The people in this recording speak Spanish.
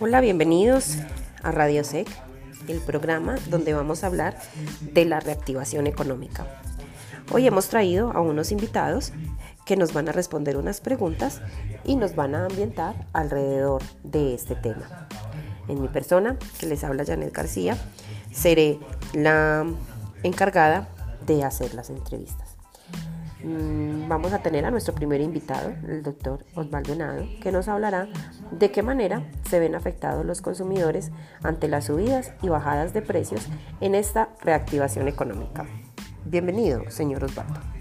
Hola, bienvenidos a Radio SEC, el programa donde vamos a hablar de la reactivación económica. Hoy hemos traído a unos invitados que nos van a responder unas preguntas y nos van a ambientar alrededor de este tema. En mi persona, que les habla Janet García, seré la encargada de hacer las entrevistas. Mm, vamos a tener a nuestro primer invitado, el doctor Osvaldo Nado, que nos hablará de qué manera se ven afectados los consumidores ante las subidas y bajadas de precios en esta reactivación económica. Bienvenido, señor Osvaldo.